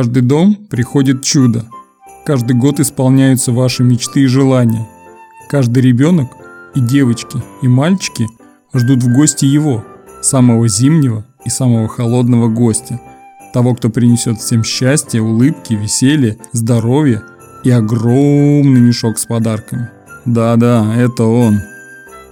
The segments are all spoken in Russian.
каждый дом приходит чудо. Каждый год исполняются ваши мечты и желания. Каждый ребенок и девочки, и мальчики ждут в гости его, самого зимнего и самого холодного гостя. Того, кто принесет всем счастье, улыбки, веселье, здоровье и огромный мешок с подарками. Да-да, это он,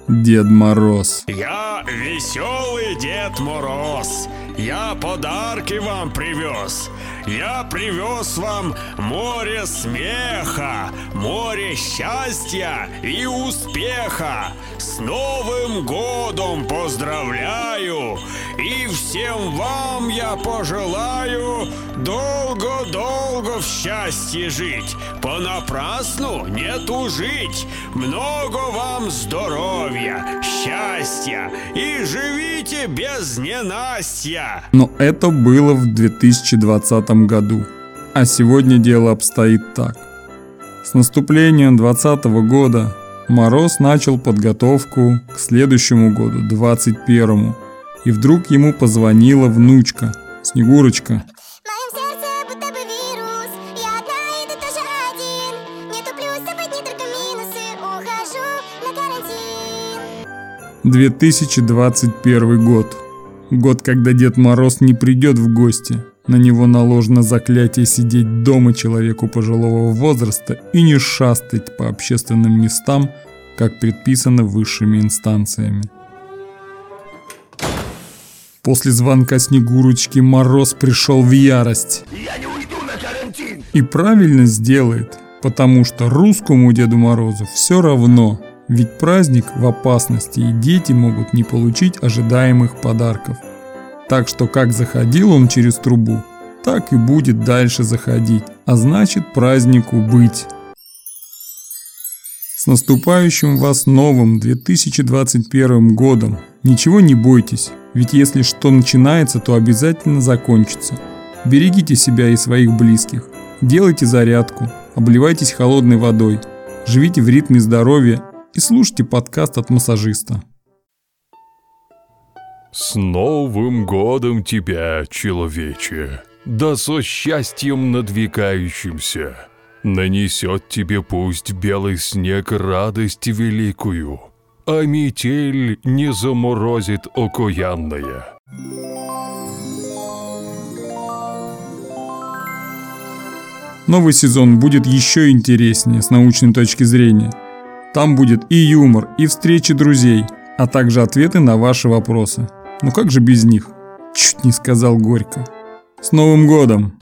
Дед Мороз. Я веселый Дед Мороз. Я подарки вам привез. Я привез вам море смеха, море счастья и успеха. С Новым годом поздравляю! И всем вам я пожелаю долго-долго в счастье жить, понапрасну не тужить. Много вам здоровья, счастья и живите без ненастья. Но это было в 2020 году. А сегодня дело обстоит так. С наступлением 2020 года Мороз начал подготовку к следующему году, 21 И вдруг ему позвонила внучка, Снегурочка. 2021 год. Год, когда Дед Мороз не придет в гости. На него наложено заклятие сидеть дома человеку пожилого возраста и не шастать по общественным местам, как предписано высшими инстанциями. После звонка Снегурочки Мороз пришел в ярость. Я не уйду на карантин. И правильно сделает, потому что русскому Деду Морозу все равно, ведь праздник в опасности и дети могут не получить ожидаемых подарков. Так что как заходил он через трубу, так и будет дальше заходить, а значит празднику быть. С наступающим вас новым 2021 годом! Ничего не бойтесь, ведь если что начинается, то обязательно закончится. Берегите себя и своих близких, делайте зарядку, обливайтесь холодной водой, живите в ритме здоровья и слушайте подкаст от массажиста. С Новым годом тебя, человече! Да со счастьем надвигающимся! Нанесет тебе пусть белый снег радость великую, а метель не заморозит окаянная. Новый сезон будет еще интереснее с научной точки зрения. Там будет и юмор, и встречи друзей, а также ответы на ваши вопросы. Ну как же без них? Чуть не сказал горько. С Новым годом!